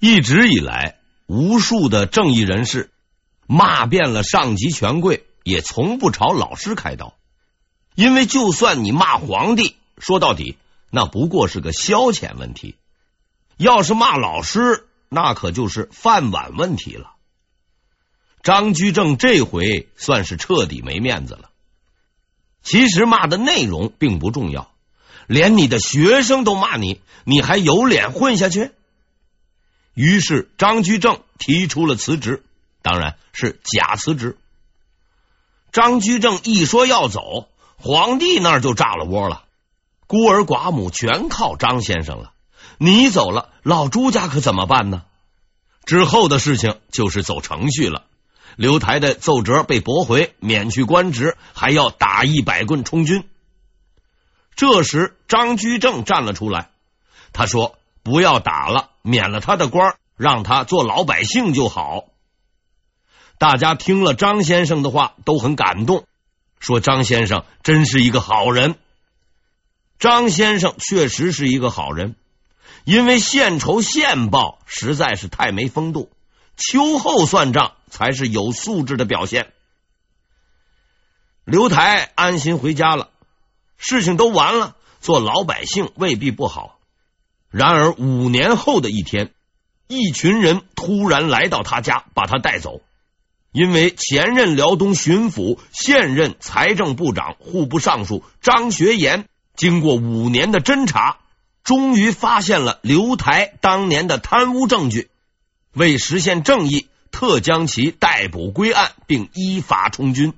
一直以来，无数的正义人士骂遍了上级权贵，也从不朝老师开刀，因为就算你骂皇帝，说到底那不过是个消遣问题；要是骂老师，那可就是饭碗问题了。张居正这回算是彻底没面子了。其实骂的内容并不重要，连你的学生都骂你，你还有脸混下去？于是张居正提出了辞职，当然是假辞职。张居正一说要走，皇帝那儿就炸了窝了，孤儿寡母全靠张先生了。你走了，老朱家可怎么办呢？之后的事情就是走程序了。刘台的奏折被驳回，免去官职，还要打一百棍充军。这时，张居正站了出来，他说：“不要打了，免了他的官，让他做老百姓就好。”大家听了张先生的话，都很感动，说张先生真是一个好人。张先生确实是一个好人，因为献仇献报实在是太没风度。秋后算账才是有素质的表现。刘台安心回家了，事情都完了，做老百姓未必不好。然而五年后的一天，一群人突然来到他家，把他带走。因为前任辽东巡抚、现任财政部长、户部尚书张学言，经过五年的侦查，终于发现了刘台当年的贪污证据。为实现正义，特将其逮捕归案，并依法充军。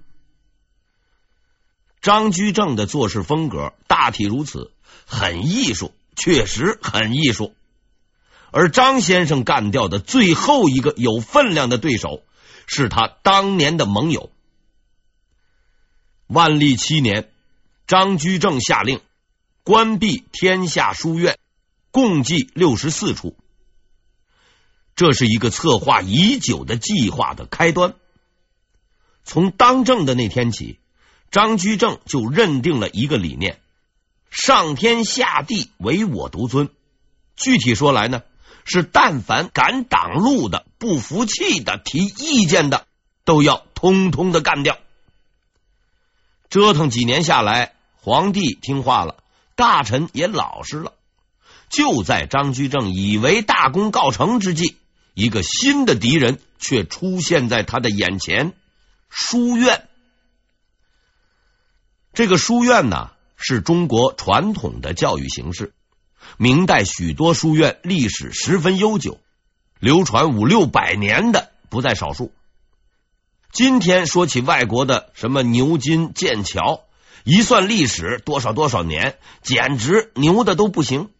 张居正的做事风格大体如此，很艺术，确实很艺术。而张先生干掉的最后一个有分量的对手，是他当年的盟友。万历七年，张居正下令关闭天下书院，共计六十四处。这是一个策划已久的计划的开端。从当政的那天起，张居正就认定了一个理念：上天下地唯我独尊。具体说来呢，是但凡敢挡路的、不服气的、提意见的，都要通通的干掉。折腾几年下来，皇帝听话了，大臣也老实了。就在张居正以为大功告成之际，一个新的敌人却出现在他的眼前——书院。这个书院呢，是中国传统的教育形式。明代许多书院历史十分悠久，流传五六百年的不在少数。今天说起外国的什么牛津、剑桥，一算历史多少多少年，简直牛的都不行。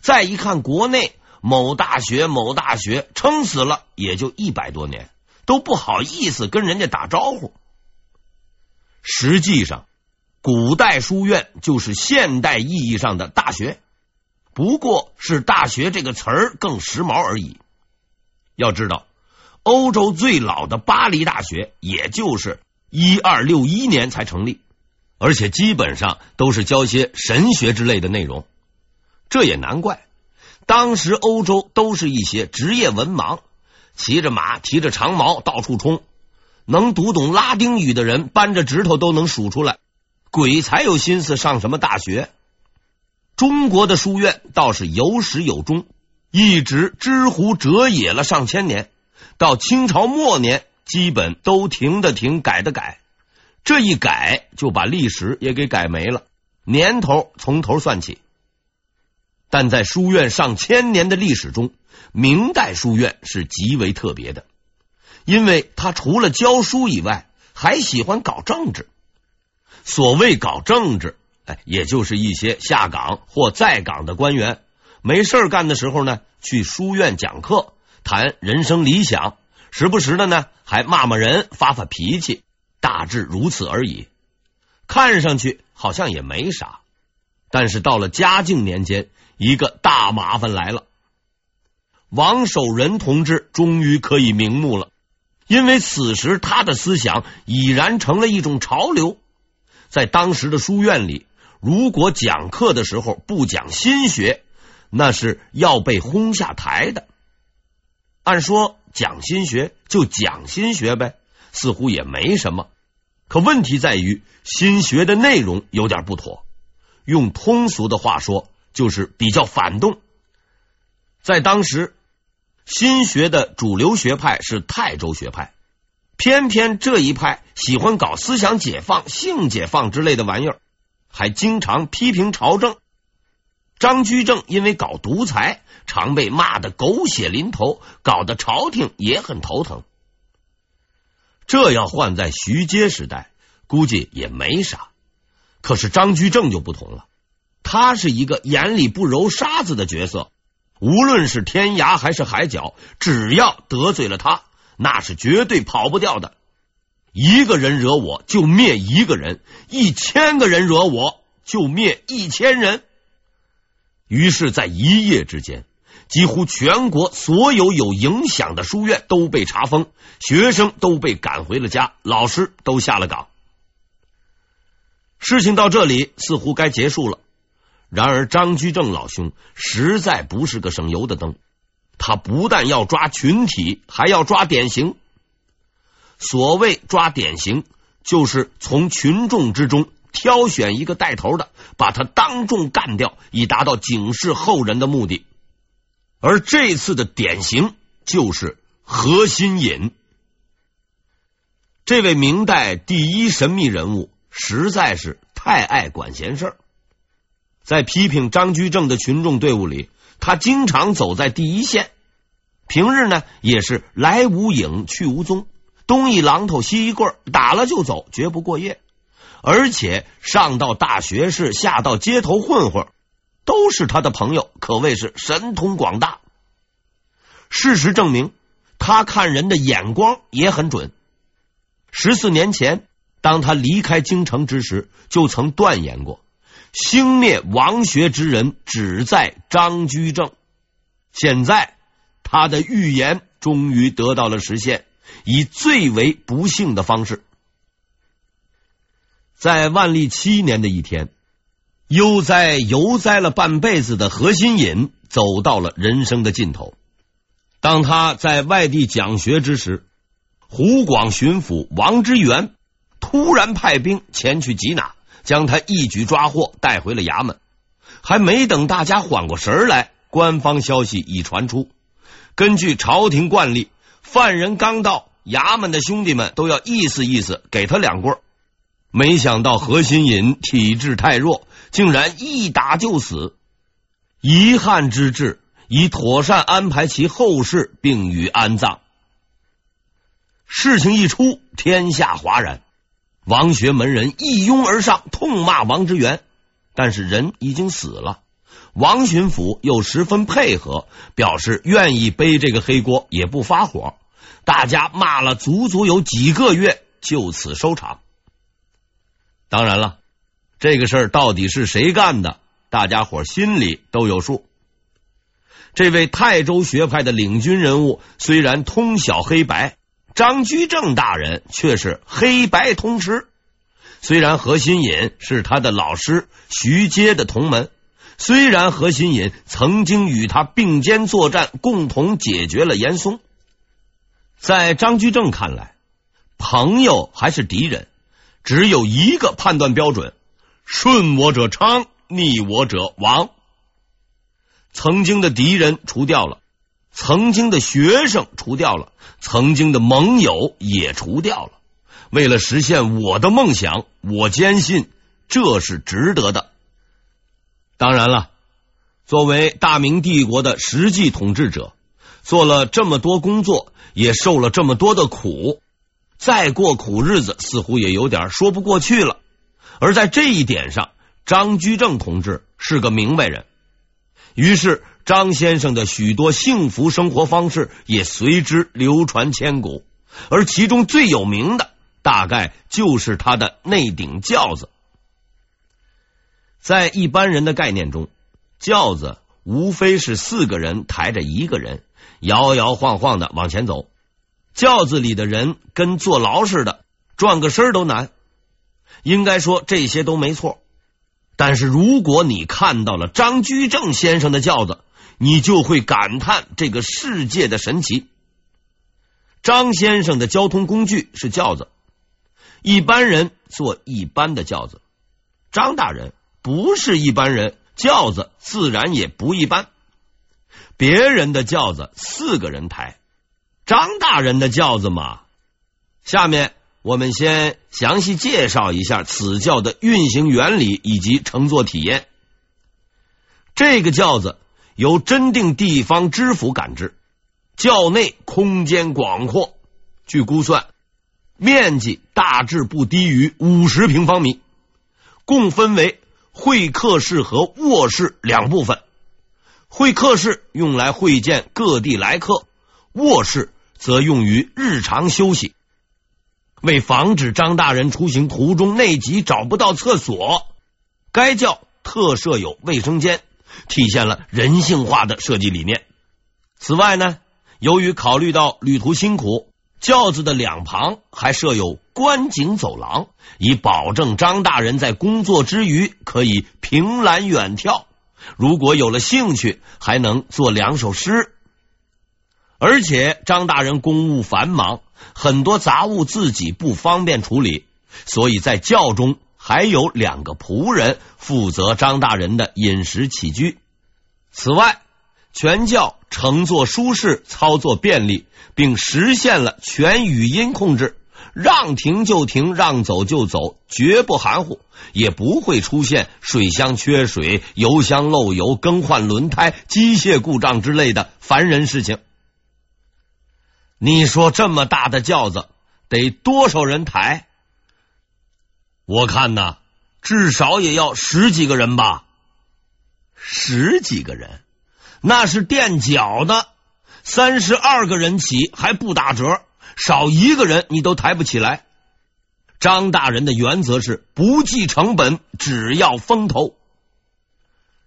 再一看国内。某大学，某大学撑死了也就一百多年，都不好意思跟人家打招呼。实际上，古代书院就是现代意义上的大学，不过是“大学”这个词儿更时髦而已。要知道，欧洲最老的巴黎大学也就是一二六一年才成立，而且基本上都是教些神学之类的内容，这也难怪。当时欧洲都是一些职业文盲，骑着马，提着长矛到处冲，能读懂拉丁语的人扳着指头都能数出来，鬼才有心思上什么大学。中国的书院倒是有始有终，一直知乎者也了上千年，到清朝末年基本都停的停，改的改，这一改就把历史也给改没了，年头从头算起。但在书院上千年的历史中，明代书院是极为特别的，因为他除了教书以外，还喜欢搞政治。所谓搞政治，哎，也就是一些下岗或在岗的官员没事干的时候呢，去书院讲课，谈人生理想，时不时的呢还骂骂人，发发脾气，大致如此而已。看上去好像也没啥，但是到了嘉靖年间。一个大麻烦来了，王守仁同志终于可以瞑目了，因为此时他的思想已然成了一种潮流。在当时的书院里，如果讲课的时候不讲心学，那是要被轰下台的。按说讲心学就讲心学呗，似乎也没什么。可问题在于心学的内容有点不妥，用通俗的话说，就是比较反动。在当时，心学的主流学派是泰州学派，偏偏这一派喜欢搞思想解放、性解放之类的玩意儿，还经常批评朝政。张居正因为搞独裁，常被骂得狗血淋头，搞得朝廷也很头疼。这要换在徐阶时代，估计也没啥。可是张居正就不同了，他是一个眼里不揉沙子的角色，无论是天涯还是海角，只要得罪了他，那是绝对跑不掉的。一个人惹我就灭一个人，一千个人惹我就灭一千人。于是，在一夜之间，几乎全国所有有影响的书院都被查封，学生都被赶回了家，老师都下了岗。事情到这里似乎该结束了。然而，张居正老兄实在不是个省油的灯，他不但要抓群体，还要抓典型。所谓抓典型，就是从群众之中。挑选一个带头的，把他当众干掉，以达到警示后人的目的。而这次的典型就是何新隐，这位明代第一神秘人物，实在是太爱管闲事儿。在批评张居正的群众队伍里，他经常走在第一线。平日呢，也是来无影去无踪，东一榔头西一棍儿，打了就走，绝不过夜。而且上到大学士，下到街头混混，都是他的朋友，可谓是神通广大。事实证明，他看人的眼光也很准。十四年前，当他离开京城之时，就曾断言过：“兴灭王学之人，只在张居正。”现在，他的预言终于得到了实现，以最为不幸的方式。在万历七年的一天，悠哉游哉了半辈子的何新隐走到了人生的尽头。当他在外地讲学之时，湖广巡抚王之元突然派兵前去缉拿，将他一举抓获，带回了衙门。还没等大家缓过神来，官方消息已传出。根据朝廷惯例，犯人刚到衙门的兄弟们都要意思意思，给他两棍。没想到何新隐体质太弱，竟然一打就死。遗憾之至，已妥善安排其后事，并予安葬。事情一出，天下哗然。王学门人一拥而上，痛骂王之元，但是人已经死了。王巡抚又十分配合，表示愿意背这个黑锅，也不发火。大家骂了足足有几个月，就此收场。当然了，这个事儿到底是谁干的，大家伙心里都有数。这位泰州学派的领军人物虽然通晓黑白，张居正大人却是黑白通吃。虽然何新隐是他的老师徐阶的同门，虽然何新隐曾经与他并肩作战，共同解决了严嵩，在张居正看来，朋友还是敌人。只有一个判断标准：顺我者昌，逆我者亡。曾经的敌人除掉了，曾经的学生除掉了，曾经的盟友也除掉了。为了实现我的梦想，我坚信这是值得的。当然了，作为大明帝国的实际统治者，做了这么多工作，也受了这么多的苦。再过苦日子，似乎也有点说不过去了。而在这一点上，张居正同志是个明白人，于是张先生的许多幸福生活方式也随之流传千古。而其中最有名的，大概就是他的那顶轿子。在一般人的概念中，轿子无非是四个人抬着一个人，摇摇晃晃的往前走。轿子里的人跟坐牢似的，转个身都难。应该说这些都没错，但是如果你看到了张居正先生的轿子，你就会感叹这个世界的神奇。张先生的交通工具是轿子，一般人坐一般的轿子。张大人不是一般人，轿子自然也不一般。别人的轿子四个人抬，张大人的轿子嘛。下面我们先详细介绍一下此轿的运行原理以及乘坐体验。这个轿子由真定地方知府赶制，教内空间广阔，据估算面积大致不低于五十平方米，共分为会客室和卧室两部分。会客室用来会见各地来客，卧室则用于日常休息。为防止张大人出行途中内急找不到厕所，该教特设有卫生间。体现了人性化的设计理念。此外呢，由于考虑到旅途辛苦，轿子的两旁还设有观景走廊，以保证张大人在工作之余可以凭栏远眺。如果有了兴趣，还能作两首诗。而且张大人公务繁忙，很多杂物自己不方便处理，所以在轿中。还有两个仆人负责张大人的饮食起居。此外，全轿乘坐舒适，操作便利，并实现了全语音控制，让停就停，让走就走，绝不含糊，也不会出现水箱缺水、油箱漏油、更换轮胎、机械故障之类的烦人事情。你说这么大的轿子得多少人抬？我看呐，至少也要十几个人吧。十几个人，那是垫脚的，三十二个人起还不打折，少一个人你都抬不起来。张大人的原则是不计成本，只要风头。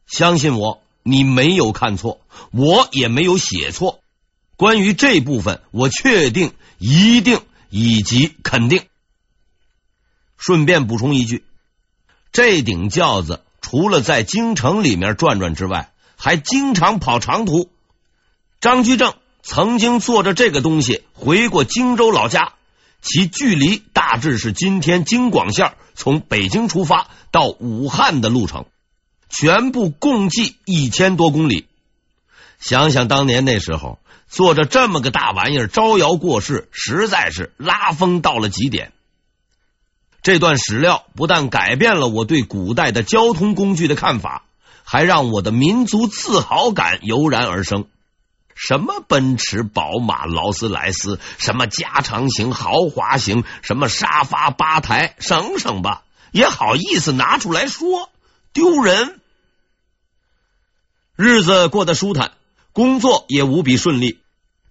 相信我，你没有看错，我也没有写错。关于这部分，我确定、一定以及肯定。顺便补充一句，这顶轿子除了在京城里面转转之外，还经常跑长途。张居正曾经坐着这个东西回过荆州老家，其距离大致是今天京广线从北京出发到武汉的路程，全部共计一千多公里。想想当年那时候，坐着这么个大玩意儿招摇过市，实在是拉风到了极点。这段史料不但改变了我对古代的交通工具的看法，还让我的民族自豪感油然而生。什么奔驰、宝马、劳斯莱斯，什么加长型、豪华型，什么沙发吧台，省省吧，也好意思拿出来说，丢人。日子过得舒坦，工作也无比顺利，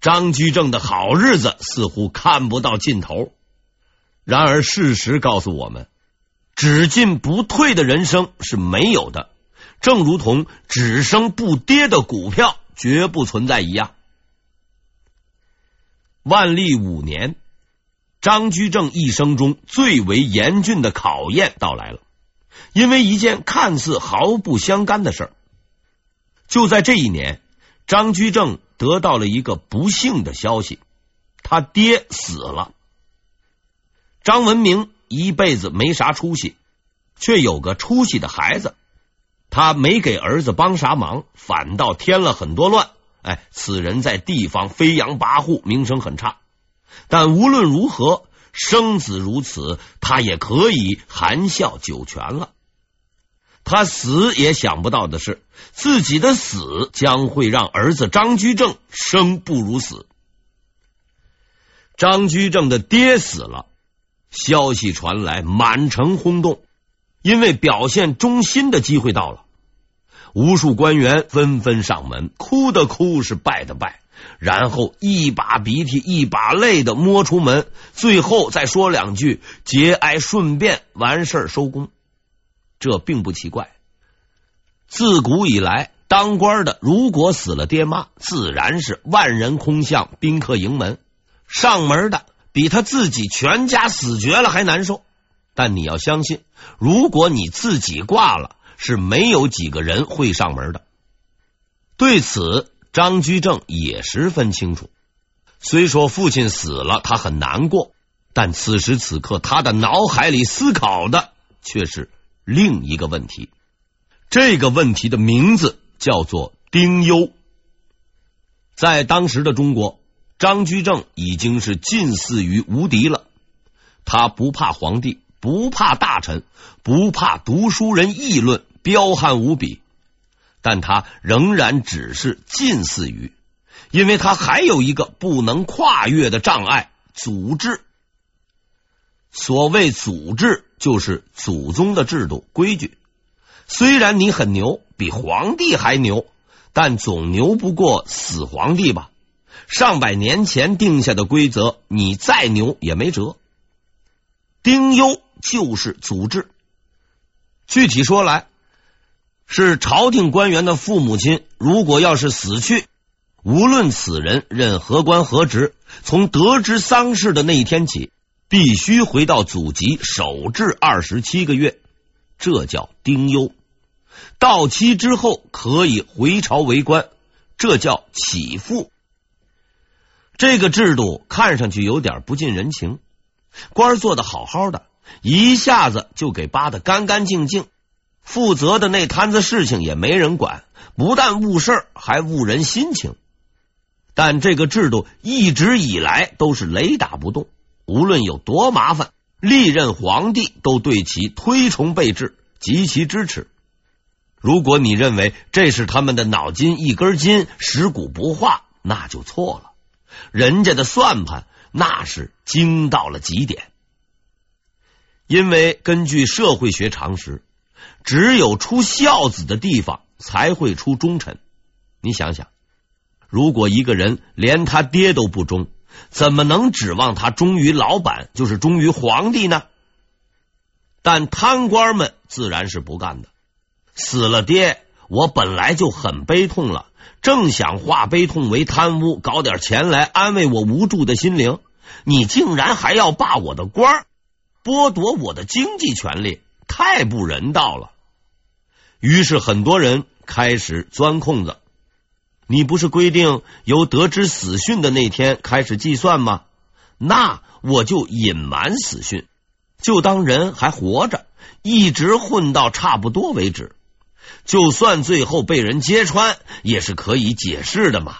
张居正的好日子似乎看不到尽头。然而，事实告诉我们，只进不退的人生是没有的，正如同只升不跌的股票绝不存在一样。万历五年，张居正一生中最为严峻的考验到来了，因为一件看似毫不相干的事儿。就在这一年，张居正得到了一个不幸的消息，他爹死了。张文明一辈子没啥出息，却有个出息的孩子。他没给儿子帮啥忙，反倒添了很多乱。哎，此人在地方飞扬跋扈，名声很差。但无论如何，生子如此，他也可以含笑九泉了。他死也想不到的是，自己的死将会让儿子张居正生不如死。张居正的爹死了。消息传来，满城轰动，因为表现忠心的机会到了。无数官员纷纷上门，哭的哭，是拜的拜，然后一把鼻涕一把泪的摸出门，最后再说两句节哀顺变，完事儿收工。这并不奇怪，自古以来，当官的如果死了爹妈，自然是万人空巷，宾客盈门，上门的。比他自己全家死绝了还难受，但你要相信，如果你自己挂了，是没有几个人会上门的。对此，张居正也十分清楚。虽说父亲死了，他很难过，但此时此刻，他的脑海里思考的却是另一个问题。这个问题的名字叫做丁忧。在当时的中国，张居正已经是近似于无敌了。他不怕皇帝，不怕大臣，不怕读书人议论，彪悍无比。但他仍然只是近似于。因为他还有一个不能跨越的障碍——祖制。所谓祖制，就是祖宗的制度规矩。虽然你很牛，比皇帝还牛，但总牛不过死皇帝吧？上百年前定下的规则，你再牛也没辙。丁忧就是祖制。具体说来，是朝廷官员的父母亲，如果要是死去。无论此人任何官何职，从得知丧事的那一天起，必须回到祖籍守制二十七个月，这叫丁忧。到期之后可以回朝为官，这叫起复。这个制度看上去有点不近人情，官做的好好的，一下子就给扒得干干净净，负责的那摊子事情也没人管，不但误事，还误人心情。但这个制度一直以来都是雷打不动，无论有多麻烦，历任皇帝都对其推崇备至，极其支持。如果你认为这是他们的脑筋一根筋，食古不化，那就错了。人家的算盘那是精到了极点。因为根据社会学常识，只有出孝子的地方才会出忠臣。你想想。如果一个人连他爹都不忠，怎么能指望他忠于老板，就是忠于皇帝呢？但贪官们自然是不干的。死了爹，我本来就很悲痛了，正想化悲痛为贪污，搞点钱来安慰我无助的心灵。你竟然还要罢我的官，剥夺我的经济权利，太不人道了。于是很多人开始钻空子。你不是规定由得知死讯的那天开始计算吗？那我就隐瞒死讯，就当人还活着，一直混到差不多为止。就算最后被人揭穿，也是可以解释的嘛。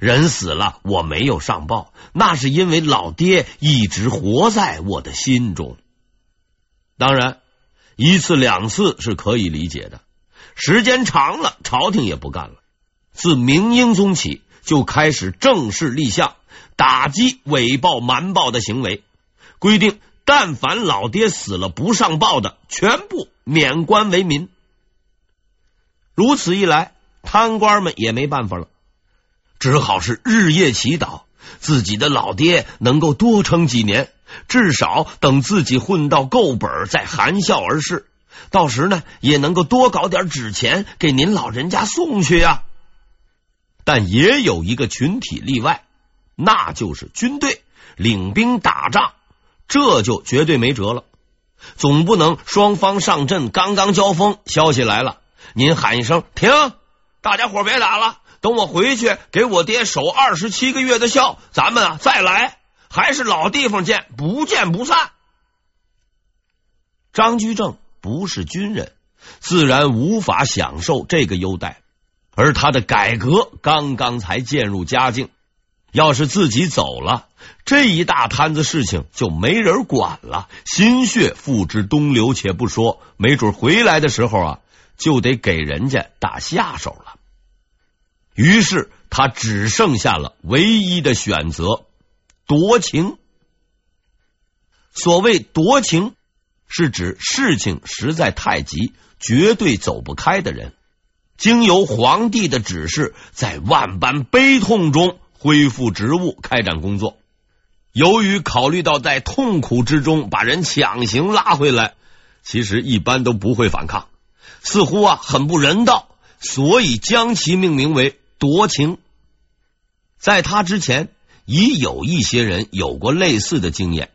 人死了，我没有上报，那是因为老爹一直活在我的心中。当然，一次两次是可以理解的，时间长了，朝廷也不干了。自明英宗起，就开始正式立项打击伪报瞒报的行为，规定但凡老爹死了不上报的，全部免官为民。如此一来，贪官们也没办法了，只好是日夜祈祷自己的老爹能够多撑几年，至少等自己混到够本，再含笑而逝。到时呢，也能够多搞点纸钱给您老人家送去呀。但也有一个群体例外，那就是军队领兵打仗，这就绝对没辙了。总不能双方上阵刚刚交锋，消息来了，您喊一声停，大家伙别打了，等我回去给我爹守二十七个月的孝，咱们啊再来，还是老地方见，不见不散。张居正不是军人，自然无法享受这个优待。而他的改革刚刚才渐入佳境，要是自己走了，这一大摊子事情就没人管了，心血付之东流，且不说，没准回来的时候啊，就得给人家打下手了。于是他只剩下了唯一的选择——夺情。所谓夺情，是指事情实在太急，绝对走不开的人。经由皇帝的指示，在万般悲痛中恢复职务，开展工作。由于考虑到在痛苦之中把人强行拉回来，其实一般都不会反抗，似乎啊很不人道，所以将其命名为夺情。在他之前，已有一些人有过类似的经验，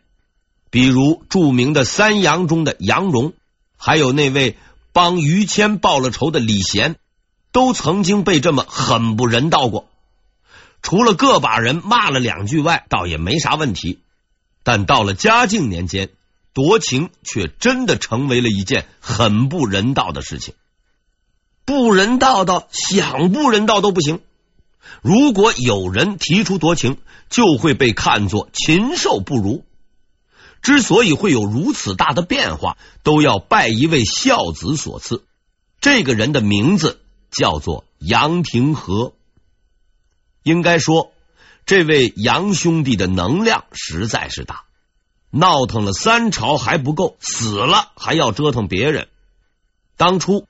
比如著名的三杨中的杨荣，还有那位帮于谦报了仇的李贤。都曾经被这么狠不人道过。除了个把人骂了两句外，倒也没啥问题。但到了嘉靖年间，夺情却真的成为了一件很不人道的事情。不人道到想不人道都不行。如果有人提出夺情，就会被看作禽兽不如。之所以会有如此大的变化，都要拜一位孝子所赐。这个人的名字叫做杨廷和。应该说，这位杨兄弟的能量实在是大，闹腾了三朝还不够，死了还要折腾别人。当初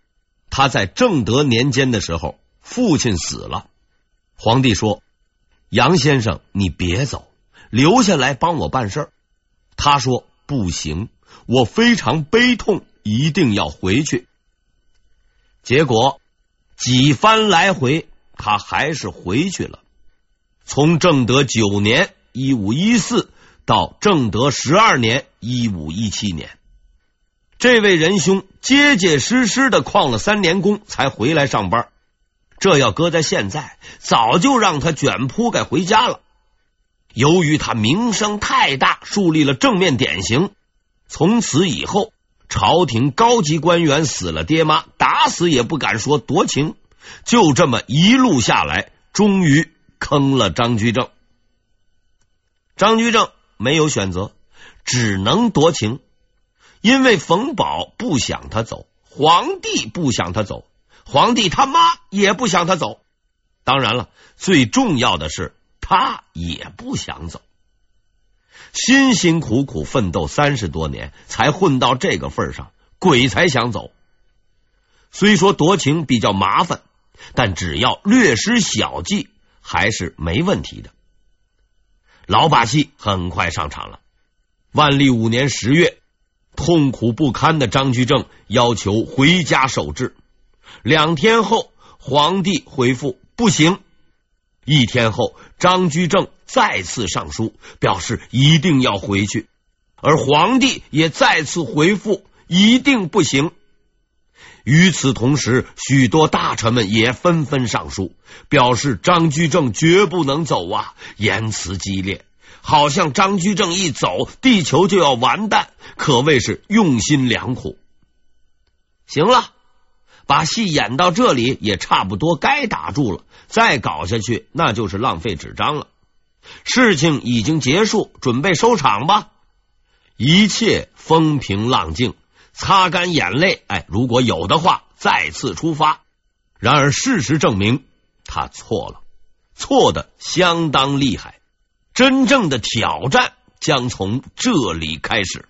他在正德年间的时候，父亲死了。皇帝说：“杨先生，你别走，留下来帮我办事儿。”他说：“不行，我非常悲痛，一定要回去。”结果几番来回，他还是回去了。从正德九年（一五一四）到正德十二年（一五一七年），这位仁兄结结实实的旷了三年工，才回来上班。这要搁在现在，早就让他卷铺盖回家了。由于他名声太大，树立了正面典型，从此以后，朝廷高级官员死了爹妈，打死也不敢说夺情。就这么一路下来，终于坑了张居正。张居正没有选择，只能夺情，因为冯保不想他走，皇帝不想他走。皇帝他妈也不想他走，当然了，最重要的是他也不想走。辛辛苦苦奋斗三十多年，才混到这个份上，鬼才想走。虽说夺情比较麻烦，但只要略施小计，还是没问题的。老把戏很快上场了。万历五年十月，痛苦不堪的张居正要求回家守制。两天后，皇帝回复不行。一天后，张居正再次上书，表示一定要回去，而皇帝也再次回复一定不行。与此同时，许多大臣们也纷纷上书，表示张居正绝不能走啊，言辞激烈，好像张居正一走，地球就要完蛋，可谓是用心良苦。行了。把戏演到这里也差不多该打住了，再搞下去那就是浪费纸张了。事情已经结束，准备收场吧。一切风平浪静，擦干眼泪。哎，如果有的话，再次出发。然而事实证明，他错了，错的相当厉害。真正的挑战将从这里开始。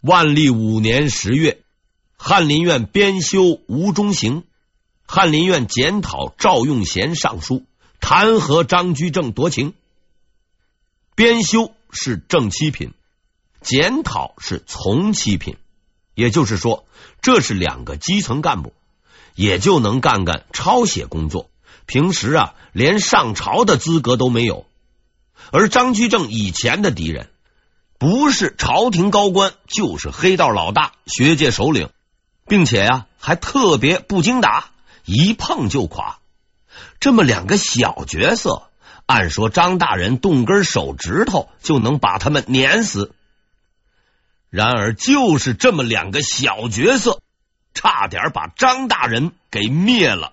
万历五年十月。翰林院编修吴中行、翰林院检讨赵用贤上书弹劾张居正夺情。编修是正七品，检讨是从七品，也就是说，这是两个基层干部，也就能干干抄写工作。平时啊，连上朝的资格都没有。而张居正以前的敌人，不是朝廷高官，就是黑道老大、学界首领。并且呀、啊，还特别不经打，一碰就垮。这么两个小角色，按说张大人动根手指头就能把他们碾死。然而，就是这么两个小角色，差点把张大人给灭了。